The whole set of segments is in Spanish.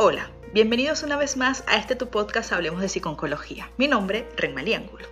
Hola, bienvenidos una vez más a este tu podcast Hablemos de Psiconcología. Mi nombre, Renmalí Ángulo.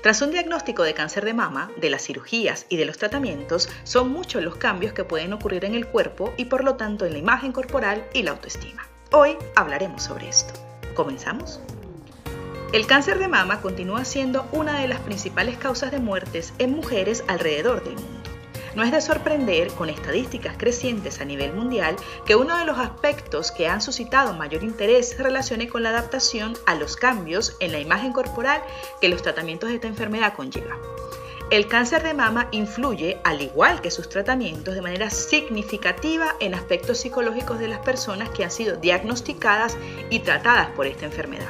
Tras un diagnóstico de cáncer de mama, de las cirugías y de los tratamientos, son muchos los cambios que pueden ocurrir en el cuerpo y por lo tanto en la imagen corporal y la autoestima. Hoy hablaremos sobre esto. ¿Comenzamos? El cáncer de mama continúa siendo una de las principales causas de muertes en mujeres alrededor del mundo. No es de sorprender, con estadísticas crecientes a nivel mundial, que uno de los aspectos que han suscitado mayor interés se relacione con la adaptación a los cambios en la imagen corporal que los tratamientos de esta enfermedad conllevan. El cáncer de mama influye, al igual que sus tratamientos, de manera significativa en aspectos psicológicos de las personas que han sido diagnosticadas y tratadas por esta enfermedad.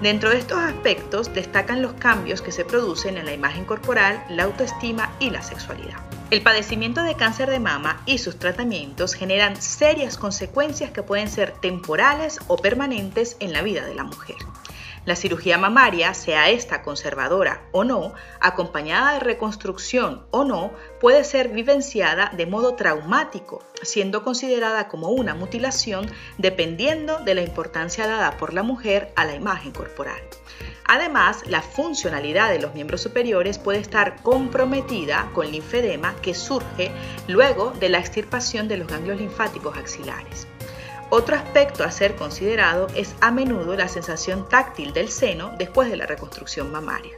Dentro de estos aspectos destacan los cambios que se producen en la imagen corporal, la autoestima y la sexualidad. El padecimiento de cáncer de mama y sus tratamientos generan serias consecuencias que pueden ser temporales o permanentes en la vida de la mujer. La cirugía mamaria, sea esta conservadora o no, acompañada de reconstrucción o no, puede ser vivenciada de modo traumático, siendo considerada como una mutilación dependiendo de la importancia dada por la mujer a la imagen corporal. Además, la funcionalidad de los miembros superiores puede estar comprometida con linfedema que surge luego de la extirpación de los ganglios linfáticos axilares. Otro aspecto a ser considerado es a menudo la sensación táctil del seno después de la reconstrucción mamaria.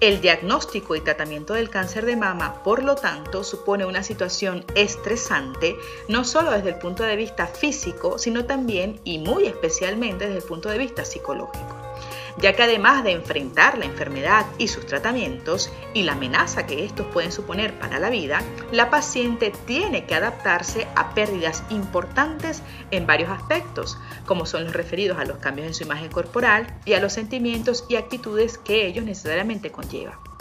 El diagnóstico y tratamiento del cáncer de mama, por lo tanto, supone una situación estresante, no solo desde el punto de vista físico, sino también y muy especialmente desde el punto de vista psicológico ya que además de enfrentar la enfermedad y sus tratamientos y la amenaza que estos pueden suponer para la vida, la paciente tiene que adaptarse a pérdidas importantes en varios aspectos, como son los referidos a los cambios en su imagen corporal y a los sentimientos y actitudes que ellos necesariamente conllevan.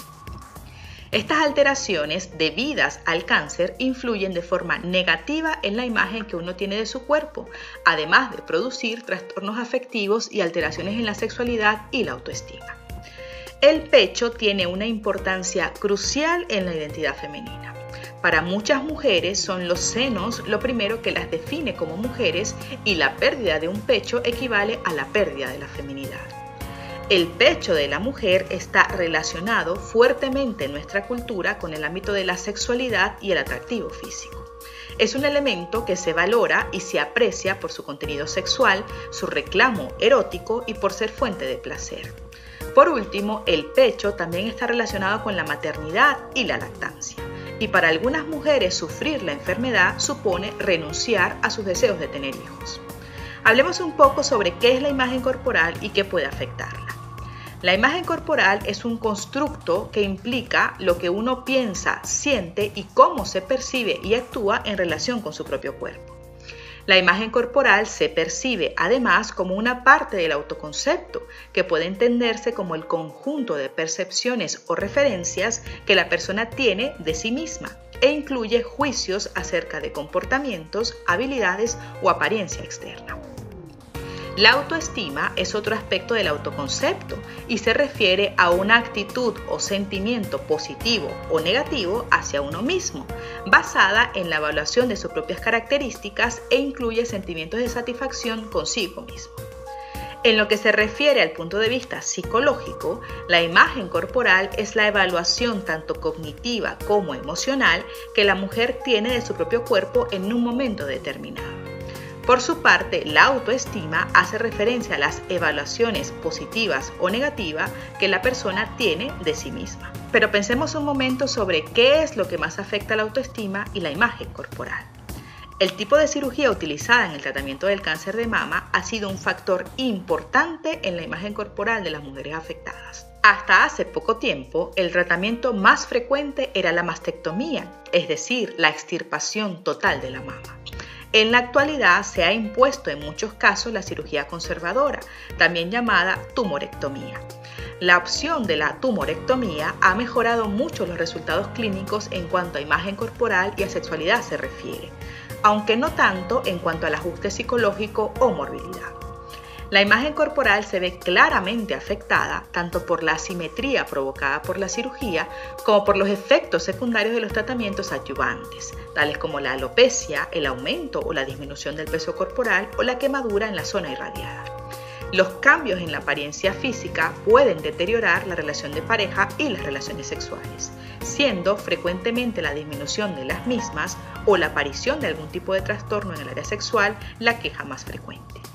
Estas alteraciones debidas al cáncer influyen de forma negativa en la imagen que uno tiene de su cuerpo, además de producir trastornos afectivos y alteraciones en la sexualidad y la autoestima. El pecho tiene una importancia crucial en la identidad femenina. Para muchas mujeres son los senos lo primero que las define como mujeres y la pérdida de un pecho equivale a la pérdida de la feminidad. El pecho de la mujer está relacionado fuertemente en nuestra cultura con el ámbito de la sexualidad y el atractivo físico. Es un elemento que se valora y se aprecia por su contenido sexual, su reclamo erótico y por ser fuente de placer. Por último, el pecho también está relacionado con la maternidad y la lactancia. Y para algunas mujeres sufrir la enfermedad supone renunciar a sus deseos de tener hijos. Hablemos un poco sobre qué es la imagen corporal y qué puede afectarla. La imagen corporal es un constructo que implica lo que uno piensa, siente y cómo se percibe y actúa en relación con su propio cuerpo. La imagen corporal se percibe además como una parte del autoconcepto, que puede entenderse como el conjunto de percepciones o referencias que la persona tiene de sí misma e incluye juicios acerca de comportamientos, habilidades o apariencia externa. La autoestima es otro aspecto del autoconcepto y se refiere a una actitud o sentimiento positivo o negativo hacia uno mismo, basada en la evaluación de sus propias características e incluye sentimientos de satisfacción consigo mismo. En lo que se refiere al punto de vista psicológico, la imagen corporal es la evaluación tanto cognitiva como emocional que la mujer tiene de su propio cuerpo en un momento determinado. Por su parte, la autoestima hace referencia a las evaluaciones positivas o negativas que la persona tiene de sí misma. Pero pensemos un momento sobre qué es lo que más afecta a la autoestima y la imagen corporal. El tipo de cirugía utilizada en el tratamiento del cáncer de mama ha sido un factor importante en la imagen corporal de las mujeres afectadas. Hasta hace poco tiempo, el tratamiento más frecuente era la mastectomía, es decir, la extirpación total de la mama. En la actualidad se ha impuesto en muchos casos la cirugía conservadora, también llamada tumorectomía. La opción de la tumorectomía ha mejorado mucho los resultados clínicos en cuanto a imagen corporal y a sexualidad se refiere, aunque no tanto en cuanto al ajuste psicológico o morbilidad. La imagen corporal se ve claramente afectada tanto por la asimetría provocada por la cirugía como por los efectos secundarios de los tratamientos adyuvantes, tales como la alopecia, el aumento o la disminución del peso corporal o la quemadura en la zona irradiada. Los cambios en la apariencia física pueden deteriorar la relación de pareja y las relaciones sexuales, siendo frecuentemente la disminución de las mismas o la aparición de algún tipo de trastorno en el área sexual la queja más frecuente.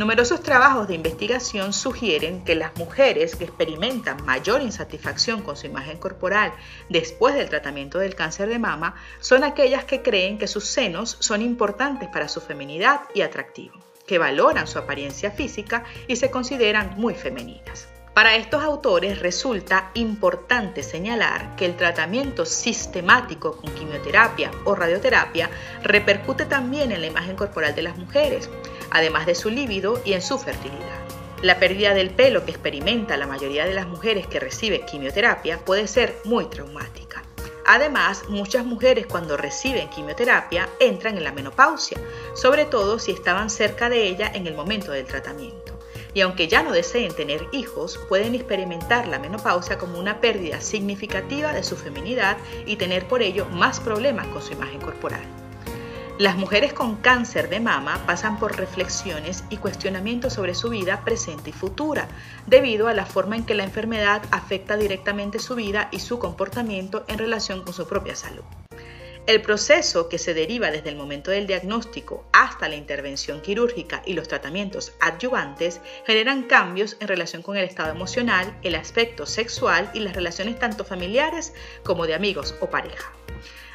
Numerosos trabajos de investigación sugieren que las mujeres que experimentan mayor insatisfacción con su imagen corporal después del tratamiento del cáncer de mama son aquellas que creen que sus senos son importantes para su feminidad y atractivo, que valoran su apariencia física y se consideran muy femeninas. Para estos autores resulta importante señalar que el tratamiento sistemático con quimioterapia o radioterapia repercute también en la imagen corporal de las mujeres, además de su líbido y en su fertilidad. La pérdida del pelo que experimenta la mayoría de las mujeres que reciben quimioterapia puede ser muy traumática. Además, muchas mujeres cuando reciben quimioterapia entran en la menopausia, sobre todo si estaban cerca de ella en el momento del tratamiento y aunque ya no deseen tener hijos, pueden experimentar la menopausia como una pérdida significativa de su feminidad y tener por ello más problemas con su imagen corporal. Las mujeres con cáncer de mama pasan por reflexiones y cuestionamientos sobre su vida presente y futura, debido a la forma en que la enfermedad afecta directamente su vida y su comportamiento en relación con su propia salud. El proceso que se deriva desde el momento del diagnóstico hasta la intervención quirúrgica y los tratamientos adyuvantes generan cambios en relación con el estado emocional, el aspecto sexual y las relaciones tanto familiares como de amigos o pareja.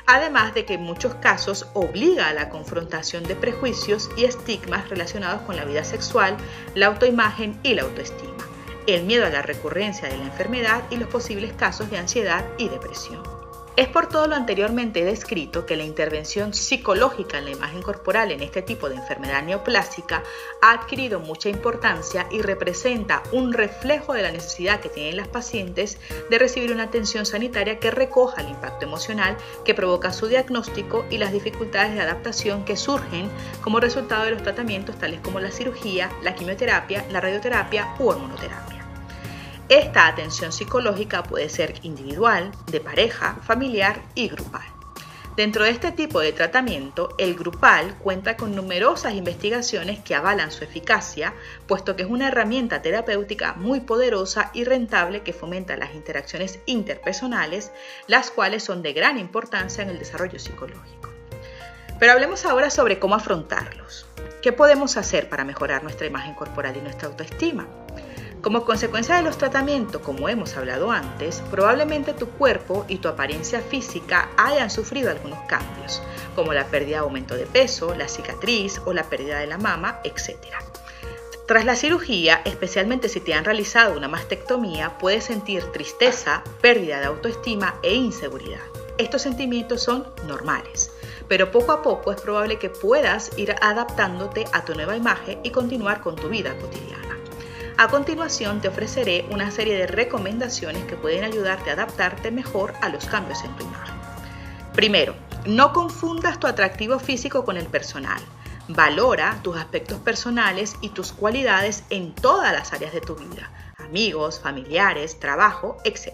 Además de que en muchos casos obliga a la confrontación de prejuicios y estigmas relacionados con la vida sexual, la autoimagen y la autoestima, el miedo a la recurrencia de la enfermedad y los posibles casos de ansiedad y depresión. Es por todo lo anteriormente descrito que la intervención psicológica en la imagen corporal en este tipo de enfermedad neoplásica ha adquirido mucha importancia y representa un reflejo de la necesidad que tienen las pacientes de recibir una atención sanitaria que recoja el impacto emocional que provoca su diagnóstico y las dificultades de adaptación que surgen como resultado de los tratamientos tales como la cirugía, la quimioterapia, la radioterapia u hormonoterapia. Esta atención psicológica puede ser individual, de pareja, familiar y grupal. Dentro de este tipo de tratamiento, el grupal cuenta con numerosas investigaciones que avalan su eficacia, puesto que es una herramienta terapéutica muy poderosa y rentable que fomenta las interacciones interpersonales, las cuales son de gran importancia en el desarrollo psicológico. Pero hablemos ahora sobre cómo afrontarlos. ¿Qué podemos hacer para mejorar nuestra imagen corporal y nuestra autoestima? Como consecuencia de los tratamientos, como hemos hablado antes, probablemente tu cuerpo y tu apariencia física hayan sufrido algunos cambios, como la pérdida de aumento de peso, la cicatriz o la pérdida de la mama, etc. Tras la cirugía, especialmente si te han realizado una mastectomía, puedes sentir tristeza, pérdida de autoestima e inseguridad. Estos sentimientos son normales, pero poco a poco es probable que puedas ir adaptándote a tu nueva imagen y continuar con tu vida cotidiana. A continuación te ofreceré una serie de recomendaciones que pueden ayudarte a adaptarte mejor a los cambios en tu imagen. Primero, no confundas tu atractivo físico con el personal. Valora tus aspectos personales y tus cualidades en todas las áreas de tu vida, amigos, familiares, trabajo, etc.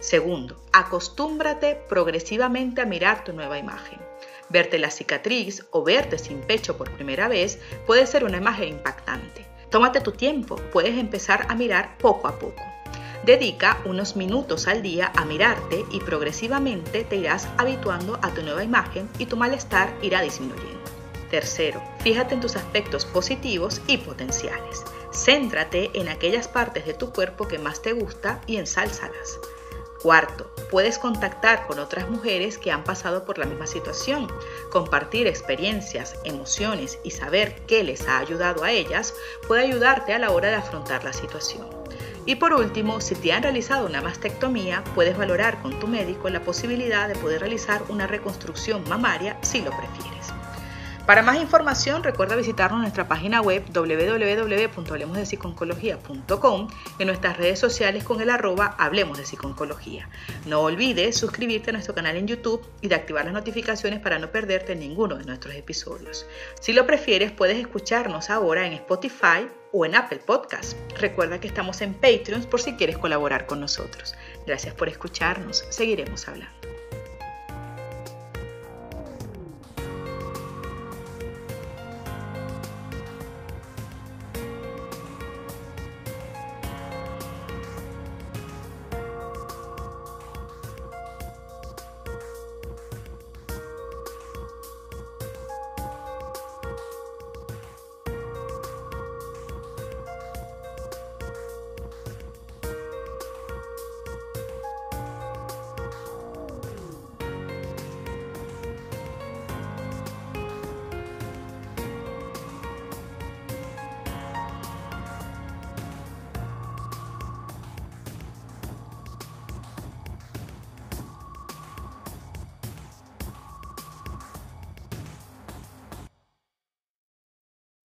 Segundo, acostúmbrate progresivamente a mirar tu nueva imagen. Verte la cicatriz o verte sin pecho por primera vez puede ser una imagen impactante. Tómate tu tiempo, puedes empezar a mirar poco a poco. Dedica unos minutos al día a mirarte y progresivamente te irás habituando a tu nueva imagen y tu malestar irá disminuyendo. Tercero, fíjate en tus aspectos positivos y potenciales. Céntrate en aquellas partes de tu cuerpo que más te gusta y ensálzalas. Cuarto, puedes contactar con otras mujeres que han pasado por la misma situación. Compartir experiencias, emociones y saber qué les ha ayudado a ellas puede ayudarte a la hora de afrontar la situación. Y por último, si te han realizado una mastectomía, puedes valorar con tu médico la posibilidad de poder realizar una reconstrucción mamaria si lo prefieres. Para más información, recuerda visitarnos en nuestra página web www.hablemosdepsiconcología.com en nuestras redes sociales con el arroba Hablemos de Psiconcología. No olvides suscribirte a nuestro canal en YouTube y de activar las notificaciones para no perderte ninguno de nuestros episodios. Si lo prefieres, puedes escucharnos ahora en Spotify o en Apple Podcast. Recuerda que estamos en Patreon por si quieres colaborar con nosotros. Gracias por escucharnos. Seguiremos hablando.